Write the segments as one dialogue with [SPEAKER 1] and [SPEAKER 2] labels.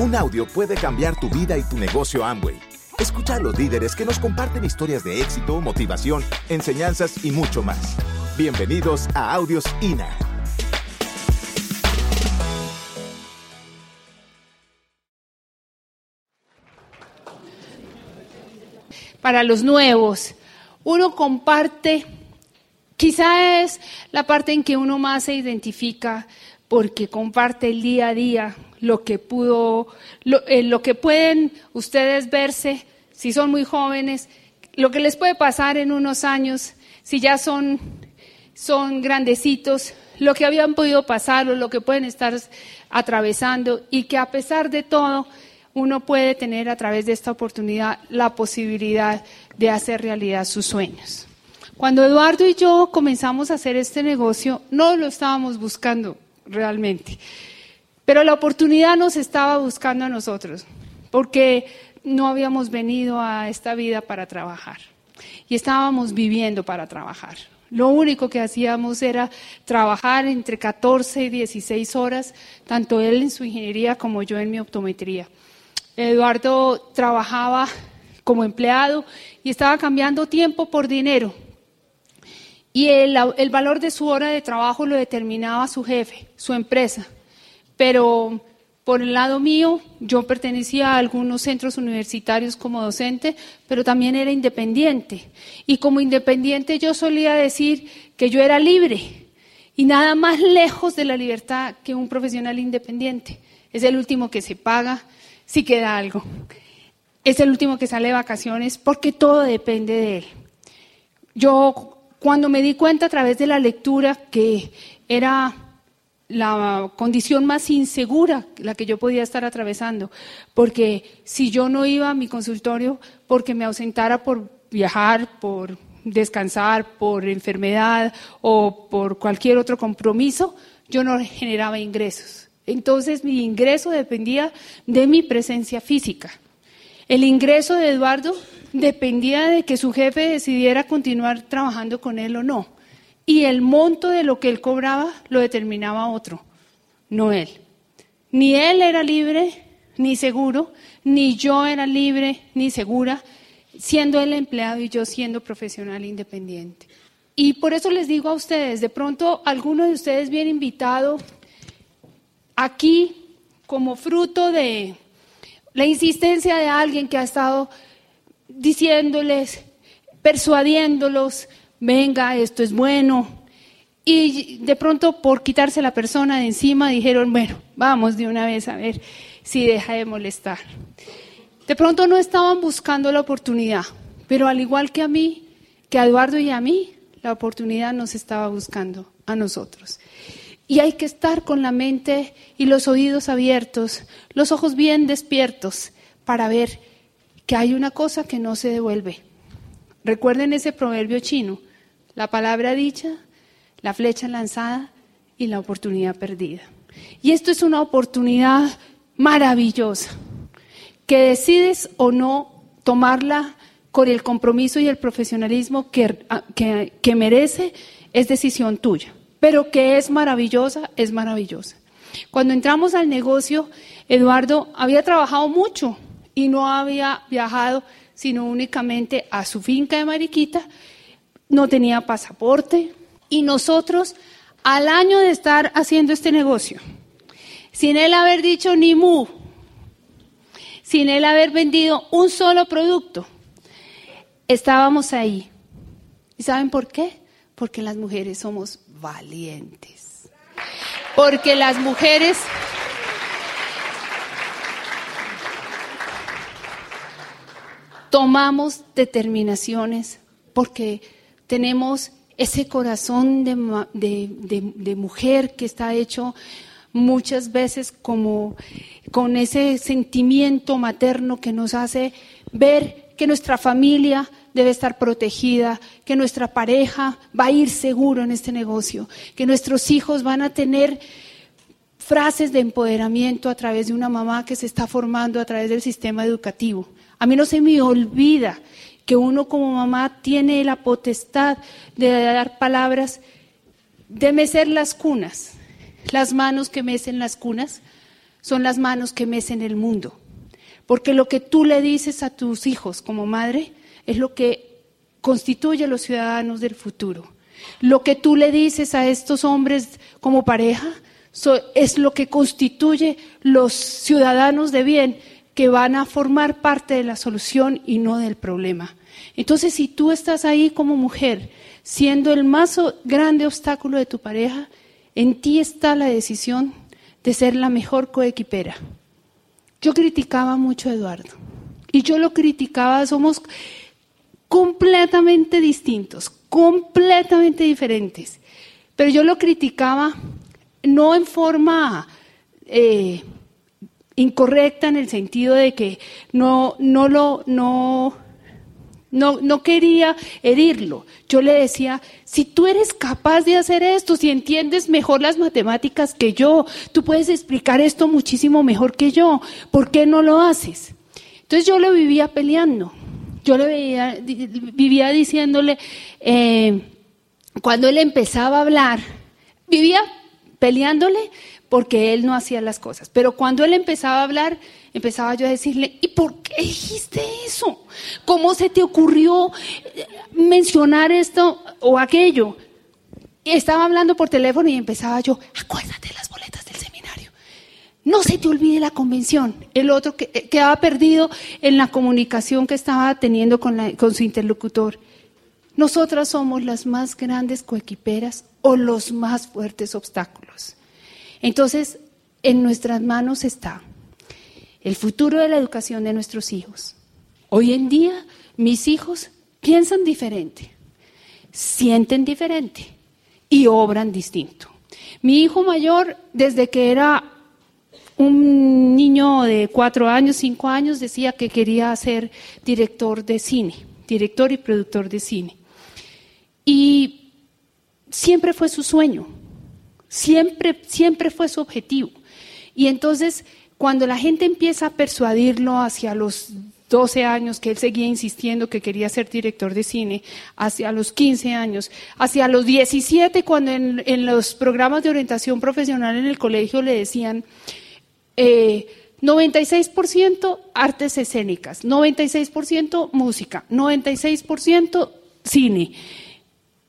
[SPEAKER 1] Un audio puede cambiar tu vida y tu negocio Amway. Escucha a los líderes que nos comparten historias de éxito, motivación, enseñanzas y mucho más. Bienvenidos a Audios INA.
[SPEAKER 2] Para los nuevos, uno comparte, quizá es la parte en que uno más se identifica porque comparte el día a día lo que pudo, lo, eh, lo que pueden ustedes verse si son muy jóvenes, lo que les puede pasar en unos años, si ya son, son grandecitos, lo que habían podido pasar o lo que pueden estar atravesando y que a pesar de todo uno puede tener a través de esta oportunidad la posibilidad de hacer realidad sus sueños. Cuando Eduardo y yo comenzamos a hacer este negocio, no lo estábamos buscando realmente, pero la oportunidad nos estaba buscando a nosotros, porque no habíamos venido a esta vida para trabajar y estábamos viviendo para trabajar. Lo único que hacíamos era trabajar entre 14 y 16 horas, tanto él en su ingeniería como yo en mi optometría. Eduardo trabajaba como empleado y estaba cambiando tiempo por dinero. Y el, valor de su hora de trabajo lo determinaba su jefe, su empresa. Pero por el lado mío, yo pertenecía a algunos centros universitarios como docente, pero también era independiente. Y como independiente yo solía decir que yo era libre y nada más lejos de la libertad que un profesional independiente. Es el último que se paga si queda algo. Es el último que sale de vacaciones porque todo depende de él. Yo cuando me di cuenta a través de la lectura que era la condición más insegura la que yo podía estar atravesando, porque si yo no iba a mi consultorio porque me ausentara por viajar, por descansar, por enfermedad o por cualquier otro compromiso, yo no generaba ingresos. Entonces mi ingreso dependía de mi presencia física. El ingreso de Eduardo dependía de que su jefe decidiera continuar trabajando con él o no y el monto de lo que él cobraba lo determinaba otro, no él. Ni él era libre ni seguro, ni yo era libre ni segura, siendo él empleado y yo siendo profesional independiente. Y por eso les digo a ustedes, de pronto alguno de ustedes viene invitado aquí como fruto de la insistencia de alguien que ha estado diciéndoles, persuadiéndolos, venga, esto es bueno. Y de pronto por quitarse la persona de encima dijeron, bueno, vamos de una vez a ver si deja de molestar. De pronto no estaban buscando la oportunidad, pero al igual que a mí, que a Eduardo y a mí, la oportunidad nos estaba buscando a nosotros. Y hay que estar con la mente y los oídos abiertos, los ojos bien despiertos para ver que hay una cosa que no se devuelve. Recuerden ese proverbio chino, la palabra dicha, la flecha lanzada y la oportunidad perdida. Y esto es una oportunidad maravillosa, que decides o no tomarla con el compromiso y el profesionalismo que, que, merece, es decisión tuya. Pero que es maravillosa, es maravillosa. Cuando entramos al negocio, Eduardo había trabajado mucho y no había viajado sino únicamente a su finca de Mariquita no tenía pasaporte y nosotros al año de estar haciendo este negocio, sin él haber dicho ni mu, sin él haber vendido un solo producto, estábamos ahí. ¿Y saben por qué? Porque las mujeres somos valientes. Porque las mujeres tomamos determinaciones porque tenemos ese corazón de, mujer que está hecho muchas veces como con ese sentimiento materno que nos hace ver que nuestra familia debe estar protegida, que nuestra pareja va a ir seguro en este negocio, que nuestros hijos van a tener frases de empoderamiento a través de una mamá que se está formando a través del sistema educativo. A mí no se me olvida que uno como mamá tiene la potestad de dar palabras, de mecer las cunas, las manos que mecen las cunas, son las manos que mecen el mundo. Porque lo que tú le dices a tus hijos como madre es lo que constituye a los ciudadanos del futuro. Lo que tú le dices a estos hombres como pareja es lo que constituye los ciudadanos de bien que van a formar parte de la solución y no del problema. Entonces, si tú estás ahí como mujer, siendo el más grande obstáculo de tu pareja, en ti está la decisión de ser la mejor coequipera. Yo criticaba mucho a Eduardo y yo lo criticaba, somos completamente distintos, completamente diferentes, pero yo lo criticaba no en forma eh, incorrecta en el sentido de que no, no lo, no, no, no quería herirlo. Yo le decía, si tú eres capaz de hacer esto, si entiendes mejor las matemáticas que yo, tú puedes explicar esto muchísimo mejor que yo, ¿por qué no lo haces? Entonces yo le vivía peleando, yo le vivía diciéndole, eh, cuando él empezaba a hablar, vivía peleándole porque él no hacía las cosas. Pero cuando él empezaba a hablar, empezaba yo a decirle, ¿y por qué dijiste eso? ¿Cómo se te ocurrió eh, mencionar esto o aquello? estaba hablando por teléfono y empezaba yo, acuérdate las boletas del seminario. No se te olvide la convención. El otro que, eh, quedaba perdido en la comunicación que estaba teniendo con, con su interlocutor. Nosotras somos las más grandes coequiperas o los más fuertes obstáculos. Entonces, en nuestras manos está el futuro de la educación de nuestros hijos. Hoy en día, mis hijos piensan diferente, sienten diferente y obran distinto. Mi hijo mayor, desde que era un niño de cuatro años, cinco años, decía que quería ser director de cine, director y productor de cine. Y siempre fue su sueño. Siempre, siempre fue su objetivo. Y entonces, cuando la gente empieza a persuadirlo hacia los 12 años, que él seguía insistiendo que quería ser director de cine, hacia los 15 años, hacia los 17, cuando en, los programas de orientación profesional en el colegio le decían 96% eh, artes escénicas, 96% música, 96% cine,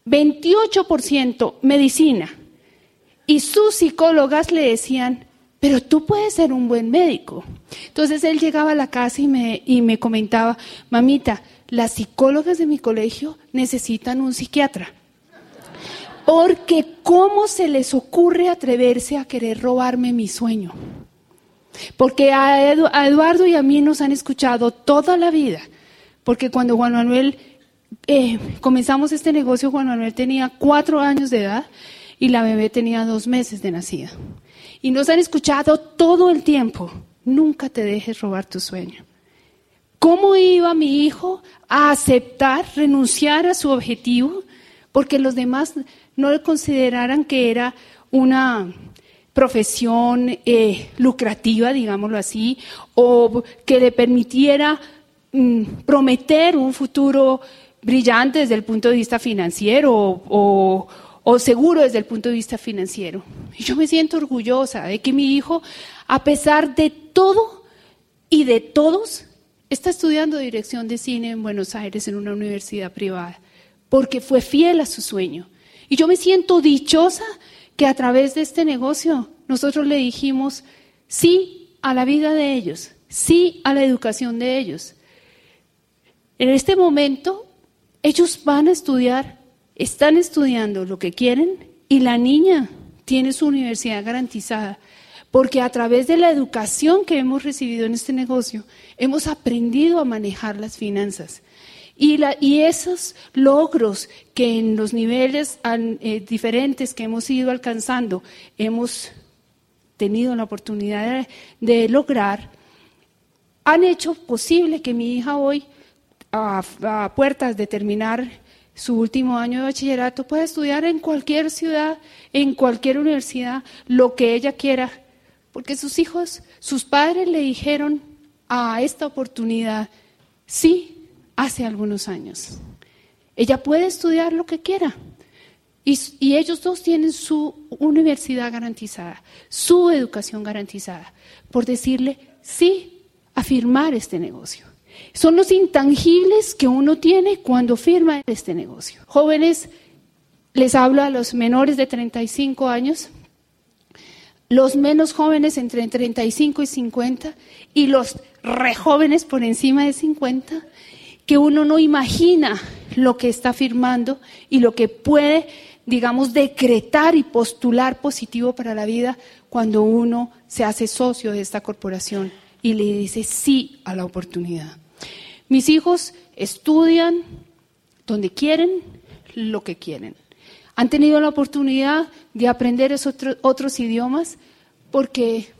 [SPEAKER 2] 28% medicina, y sus psicólogas le decían, pero tú puedes ser un buen médico. Entonces él llegaba a la casa y me, y me comentaba, mamita, las psicólogas de mi colegio necesitan un psiquiatra. Porque ¿cómo se les ocurre atreverse a querer robarme mi sueño? Porque a, Eduardo y a mí nos han escuchado toda la vida. Porque cuando Juan Manuel eh, comenzamos este negocio, Juan Manuel tenía cuatro años de edad y la bebé tenía dos meses de nacida. Y nos han escuchado todo el tiempo, nunca te dejes robar tu sueño. ¿Cómo iba mi hijo a aceptar, renunciar a su objetivo? Porque los demás no le consideraran que era una profesión eh, lucrativa, digámoslo así, o que le permitiera mm, prometer un futuro brillante desde el punto de vista financiero o, o seguro desde el punto de vista financiero. Y yo me siento orgullosa de que mi hijo, a pesar de todo y de todos, está estudiando dirección de cine en Buenos Aires en una universidad privada, porque fue fiel a su sueño. Y yo me siento dichosa que a través de este negocio nosotros le dijimos sí a la vida de ellos, sí a la educación de ellos. En este momento, ellos van a estudiar están estudiando lo que quieren y la niña tiene su universidad garantizada. Porque a través de la educación que hemos recibido en este negocio, hemos aprendido a manejar las finanzas. Y, esos logros que en los niveles eh, diferentes que hemos ido alcanzando, hemos tenido la oportunidad de, lograr, han hecho posible que mi hija hoy, a puertas de terminar su último año de bachillerato, puede estudiar en cualquier ciudad, en cualquier universidad, lo que ella quiera, porque sus hijos, sus padres le dijeron a esta oportunidad, sí, hace algunos años. Ella puede estudiar lo que quiera. Y, ellos dos tienen su universidad garantizada, su educación garantizada, por decirle sí a firmar este negocio. Son los intangibles que uno tiene cuando firma este negocio. Jóvenes, les hablo a los menores de 35 años, los menos jóvenes entre 35 y 50 y los re jóvenes por encima de 50, que uno no imagina lo que está firmando y lo que puede, digamos, decretar y postular positivo para la vida cuando uno se hace socio de esta corporación y le dice sí a la oportunidad. Mis hijos estudian donde quieren, lo que quieren. Han tenido la oportunidad de aprender esos otros idiomas porque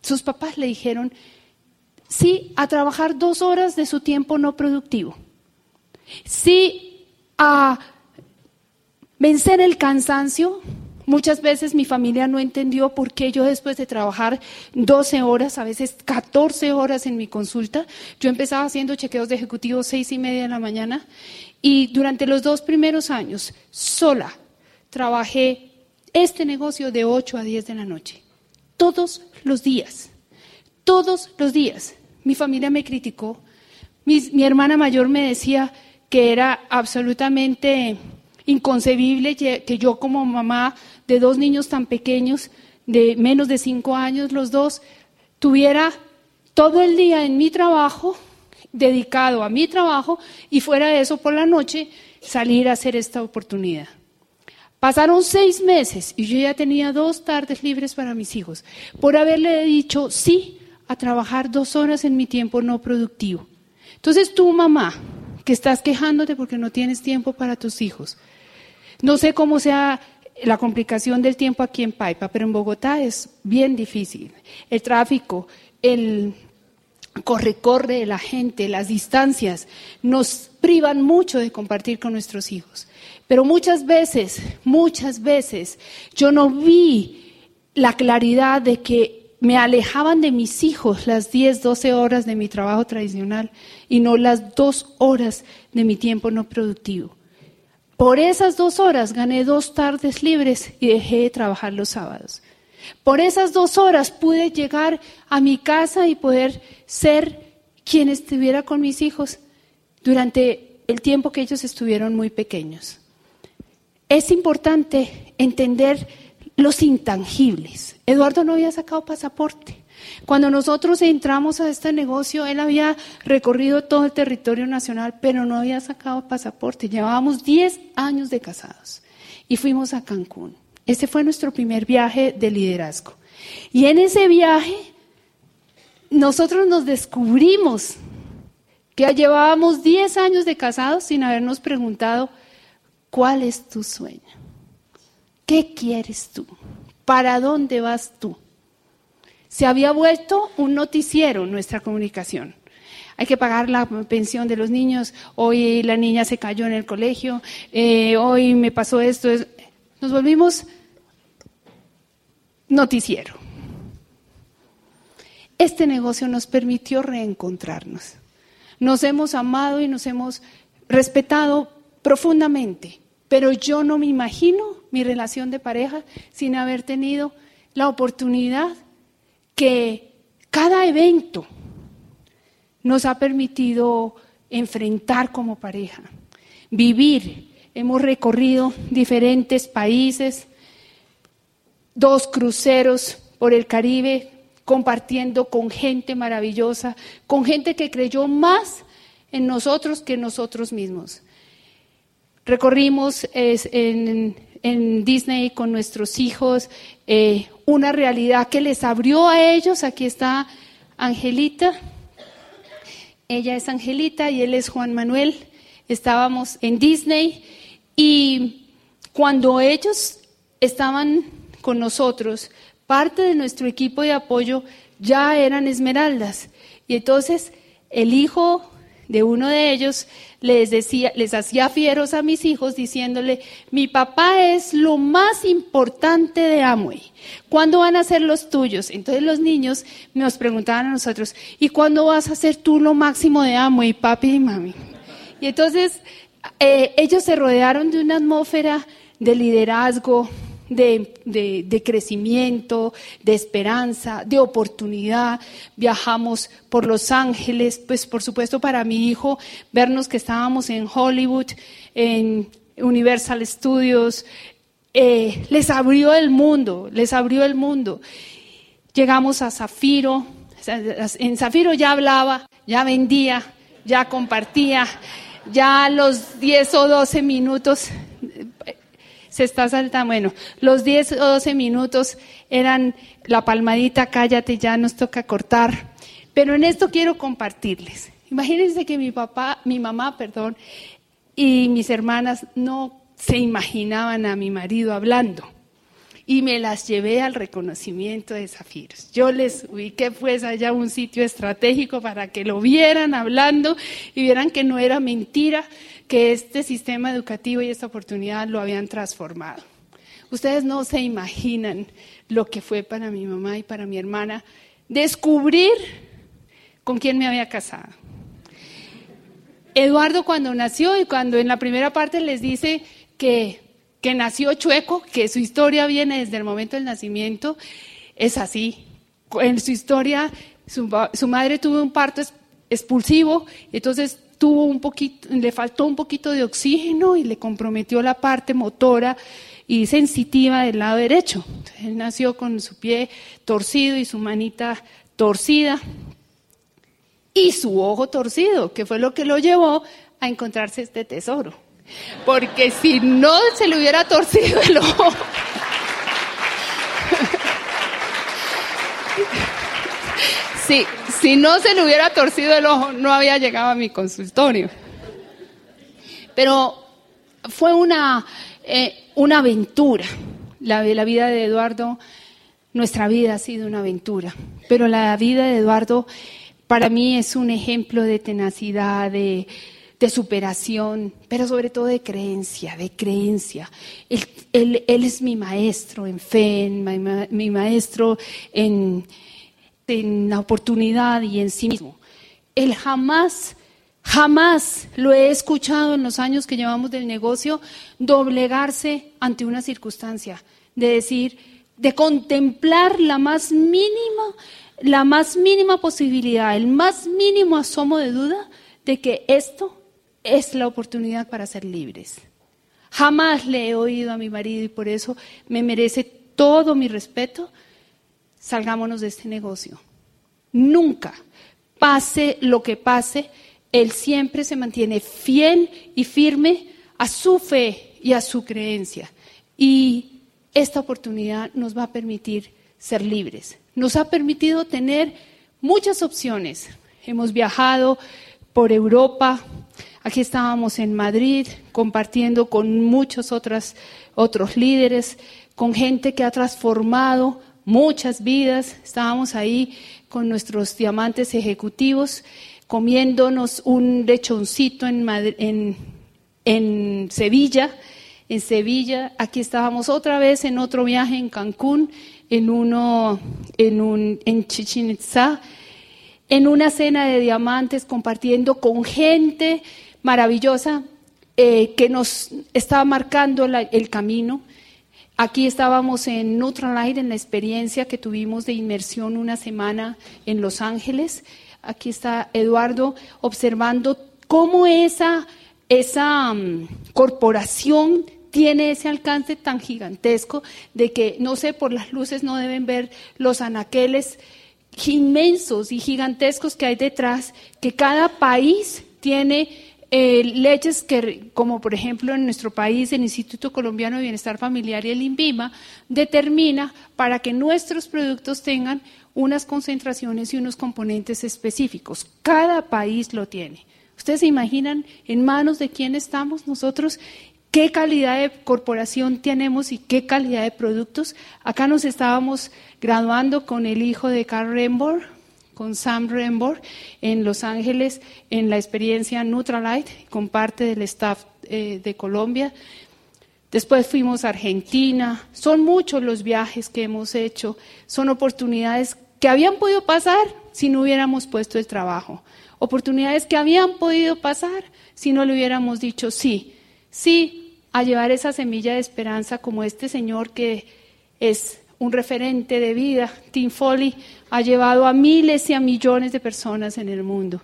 [SPEAKER 2] sus papás le dijeron sí a trabajar dos horas de su tiempo no productivo, sí a vencer el cansancio Muchas veces mi familia no entendió por qué yo después de trabajar 12 horas, a veces 14 horas en mi consulta, yo empezaba haciendo chequeos de ejecutivo seis y media de la mañana y durante los dos primeros años sola trabajé este negocio de 8 a 10 de la noche. Todos los días, todos los días. Mi familia me criticó, mi, mi hermana mayor me decía que era absolutamente inconcebible que yo como mamá de dos niños tan pequeños, de menos de cinco años los dos, tuviera todo el día en mi trabajo, dedicado a mi trabajo, y fuera de eso por la noche salir a hacer esta oportunidad. Pasaron seis meses y yo ya tenía dos tardes libres para mis hijos por haberle dicho sí a trabajar dos horas en mi tiempo no productivo. Entonces tú, mamá, que estás quejándote porque no tienes tiempo para tus hijos, no sé cómo sea la complicación del tiempo aquí en Paipa, pero en Bogotá es bien difícil. El tráfico, el corre-corre de la gente, las distancias, nos privan mucho de compartir con nuestros hijos. Pero muchas veces, muchas veces, yo no vi la claridad de que me alejaban de mis hijos las 10, 12 horas de mi trabajo tradicional y no las dos horas de mi tiempo no productivo. Por esas dos horas gané dos tardes libres y dejé de trabajar los sábados. Por esas dos horas pude llegar a mi casa y poder ser quien estuviera con mis hijos durante el tiempo que ellos estuvieron muy pequeños. Es importante entender los intangibles. Eduardo no había sacado pasaporte. Cuando nosotros entramos a este negocio, él había recorrido todo el territorio nacional, pero no había sacado pasaporte. Llevábamos 10 años de casados y fuimos a Cancún. Ese fue nuestro primer viaje de liderazgo. Y en ese viaje, nosotros nos descubrimos que llevábamos 10 años de casados sin habernos preguntado, ¿cuál es tu sueño? ¿Qué quieres tú? ¿Para dónde vas tú? Se había vuelto un noticiero nuestra comunicación. Hay que pagar la pensión de los niños, hoy la niña se cayó en el colegio, eh, hoy me pasó esto. Nos volvimos noticiero. Este negocio nos permitió reencontrarnos. Nos hemos amado y nos hemos respetado profundamente, pero yo no me imagino mi relación de pareja sin haber tenido la oportunidad que cada evento nos ha permitido enfrentar como pareja, vivir. Hemos recorrido diferentes países, dos cruceros por el Caribe, compartiendo con gente maravillosa, con gente que creyó más en nosotros que en nosotros mismos. Recorrimos en, en Disney con nuestros hijos, eh, una realidad que les abrió a ellos. Aquí está Angelita. Ella es Angelita y él es Juan Manuel. Estábamos en Disney y cuando ellos estaban con nosotros, parte de nuestro equipo de apoyo ya eran esmeraldas. Y entonces el hijo de uno de ellos les decía, les hacía fieros a mis hijos diciéndole, mi papá es lo más importante de Amway. ¿Cuándo van a ser los tuyos? Entonces los niños nos preguntaban a nosotros, ¿y cuándo vas a ser tú lo máximo de Amway, papi y mami? Y entonces eh, ellos se rodearon de una atmósfera de liderazgo, de, crecimiento, de esperanza, de oportunidad. Viajamos por Los Ángeles, pues por supuesto para mi hijo, vernos que estábamos en Hollywood, en Universal Studios, eh, les abrió el mundo, les abrió el mundo. Llegamos a Zafiro, en Zafiro ya hablaba, ya vendía, ya compartía, ya a los 10 o 12 minutos se está saltando. Bueno, los 10 o 12 minutos eran la palmadita, cállate, ya nos toca cortar. Pero en esto quiero compartirles. Imagínense que mi papá, mi mamá, perdón, y mis hermanas no se imaginaban a mi marido hablando. Y me las llevé al reconocimiento de Zafiros. Yo les ubiqué pues allá un sitio estratégico para que lo vieran hablando y vieran que no era mentira, que este sistema educativo y esta oportunidad lo habían transformado. Ustedes no se imaginan lo que fue para mi mamá y para mi hermana descubrir con quién me había casado. Eduardo cuando nació y cuando en la primera parte les dice que, que nació chueco, que su historia viene desde el momento del nacimiento, es así. En su historia, su, madre tuvo un parto expulsivo, entonces tuvo un poquito, le faltó un poquito de oxígeno y le comprometió la parte motora y sensitiva del lado derecho. Él nació con su pie torcido y su manita torcida y su ojo torcido, que fue lo que lo llevó a encontrarse este tesoro. Porque si no se le hubiera torcido el ojo, si no se le hubiera torcido el ojo, no había llegado a mi consultorio. Pero fue una, eh, una aventura. La, la vida de Eduardo, nuestra vida ha sido una aventura. Pero la vida de Eduardo para mí es un ejemplo de tenacidad, de, superación, pero sobre todo de creencia, de creencia. Él, es mi maestro en fe, mi maestro en, en la oportunidad y en sí mismo. Él jamás, jamás lo he escuchado en los años que llevamos del negocio doblegarse ante una circunstancia, de decir, de contemplar la más mínima, la más mínima posibilidad, el más mínimo asomo de duda de que esto es la oportunidad para ser libres. Jamás le he oído a mi marido y por eso me merece todo mi respeto salgámonos de este negocio. Nunca, pase lo que pase, Él siempre se mantiene fiel y firme a su fe y a su creencia. Y esta oportunidad nos va a permitir ser libres. Nos ha permitido tener muchas opciones. Hemos viajado por Europa, aquí estábamos en Madrid compartiendo con muchos otros, otros líderes, con gente que ha transformado muchas vidas. Estábamos ahí con nuestros diamantes ejecutivos comiéndonos un lechoncito en, en, en Sevilla. En Sevilla, aquí estábamos otra vez en otro viaje en Cancún, en uno en, un, en Chichen Itza, en una cena de diamantes compartiendo con gente maravillosa eh, que nos estaba marcando el camino. Aquí estábamos en Light en la experiencia que tuvimos de inmersión una semana en Los Ángeles. Aquí está Eduardo observando cómo esa, esa mm, corporación tiene ese alcance tan gigantesco de que, no sé, por las luces no deben ver los anaqueles inmensos y gigantescos que hay detrás, que cada país tiene eh, leyes que, como por ejemplo en nuestro país el Instituto Colombiano de Bienestar Familiar y el INVIMA, determina para que nuestros productos tengan unas concentraciones y unos componentes específicos. Cada país lo tiene. ¿Ustedes se imaginan en manos de quién estamos nosotros? ¿Qué calidad de corporación tenemos y qué calidad de productos? Acá nos estábamos graduando con el hijo de Carl Rembor, con Sam Rembor en Los Ángeles en la experiencia Nutralite con parte del staff eh, de Colombia. Después fuimos a Argentina. Son muchos los viajes que hemos hecho. Son oportunidades que habían podido pasar si no hubiéramos puesto el trabajo. Oportunidades que habían podido pasar si no le hubiéramos dicho sí. Sí, a llevar esa semilla de esperanza como este señor que es un referente de vida. Tim Foley ha llevado a miles y a millones de personas en el mundo.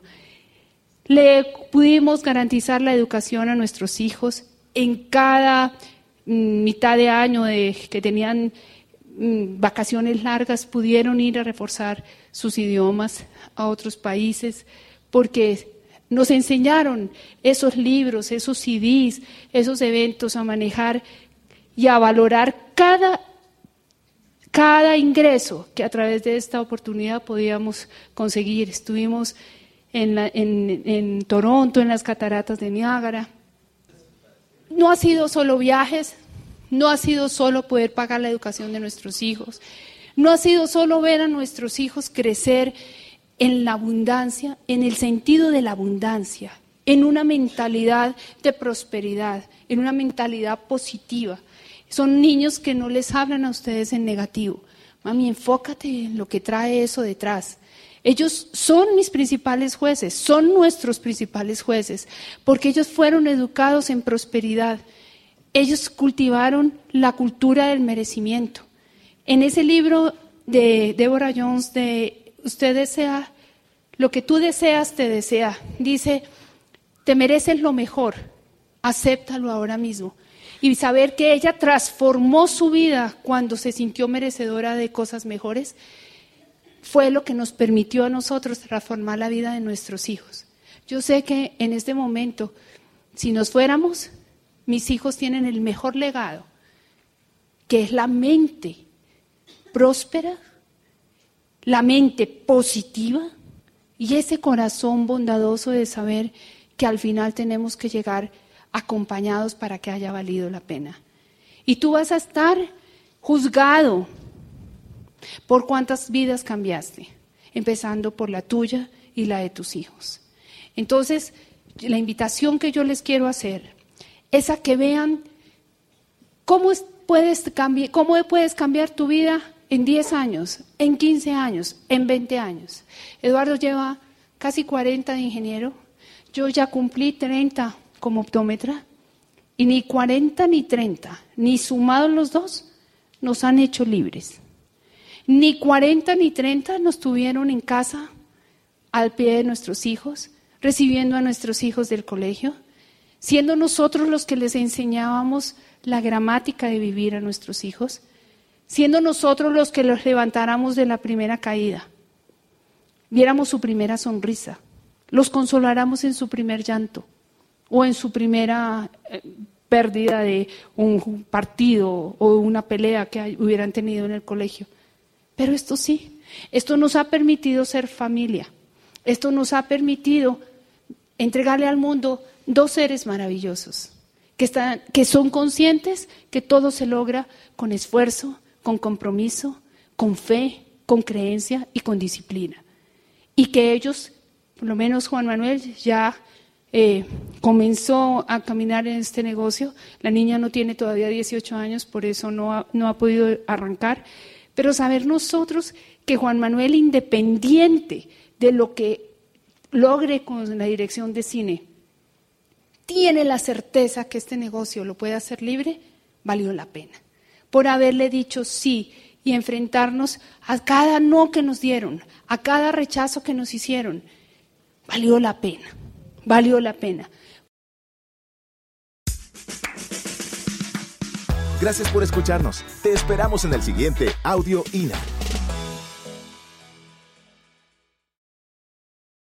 [SPEAKER 2] Le pudimos garantizar la educación a nuestros hijos en cada mm, mitad de año de, que tenían mm, vacaciones largas, pudieron ir a reforzar sus idiomas a otros países, porque nos enseñaron esos libros, esos CDs, esos eventos a manejar y a valorar cada, cada ingreso que a través de esta oportunidad podíamos conseguir. Estuvimos en, en Toronto, en las cataratas de Niágara. No ha sido solo viajes, no ha sido solo poder pagar la educación de nuestros hijos, no ha sido solo ver a nuestros hijos crecer en la abundancia, en el sentido de la abundancia, en una mentalidad de prosperidad, en una mentalidad positiva. Son niños que no les hablan a ustedes en negativo. Mami, enfócate en lo que trae eso detrás. Ellos son mis principales jueces, son nuestros principales jueces, porque ellos fueron educados en prosperidad. Ellos cultivaron la cultura del merecimiento. En ese libro de Deborah Jones de usted desea, lo que tú deseas te desea. Dice, te mereces lo mejor, acéptalo ahora mismo. Y saber que ella transformó su vida cuando se sintió merecedora de cosas mejores, fue lo que nos permitió a nosotros transformar la vida de nuestros hijos. Yo sé que en este momento, si nos fuéramos, mis hijos tienen el mejor legado, que es la mente próspera la mente positiva y ese corazón bondadoso de saber que al final tenemos que llegar acompañados para que haya valido la pena. Y tú vas a estar juzgado por cuántas vidas cambiaste, empezando por la tuya y la de tus hijos. Entonces, la invitación que yo les quiero hacer es a que vean cómo puedes, cambiar, cómo puedes cambiar tu vida en 10 años, en 15 años, en 20 años. Eduardo lleva casi 40 de ingeniero, yo ya cumplí 30 como optómetra y ni 40 ni 30, ni sumados los dos, nos han hecho libres. Ni 40 ni 30 nos tuvieron en casa al pie de nuestros hijos, recibiendo a nuestros hijos del colegio, siendo nosotros los que les enseñábamos la gramática de vivir a nuestros hijos siendo nosotros los que los levantáramos de la primera caída, viéramos su primera sonrisa, los consoláramos en su primer llanto o en su primera eh, pérdida de un partido o una pelea que hubieran tenido en el colegio. Pero esto sí, esto nos ha permitido ser familia, esto nos ha permitido entregarle al mundo dos seres maravillosos, que, están, que son conscientes que todo se logra con esfuerzo, con compromiso, con fe, con creencia y con disciplina. Y que ellos, por lo menos Juan Manuel, ya eh, comenzó a caminar en este negocio. La niña no tiene todavía 18 años, por eso no ha, no ha podido arrancar. Pero saber nosotros que Juan Manuel, independiente de lo que logre con la dirección de cine, tiene la certeza que este negocio lo puede hacer libre, valió la pena por haberle dicho sí y enfrentarnos a cada no que nos dieron, a cada rechazo que nos hicieron. Valió la pena, valió la pena.
[SPEAKER 1] Gracias por escucharnos. Te esperamos en el siguiente Audio INA.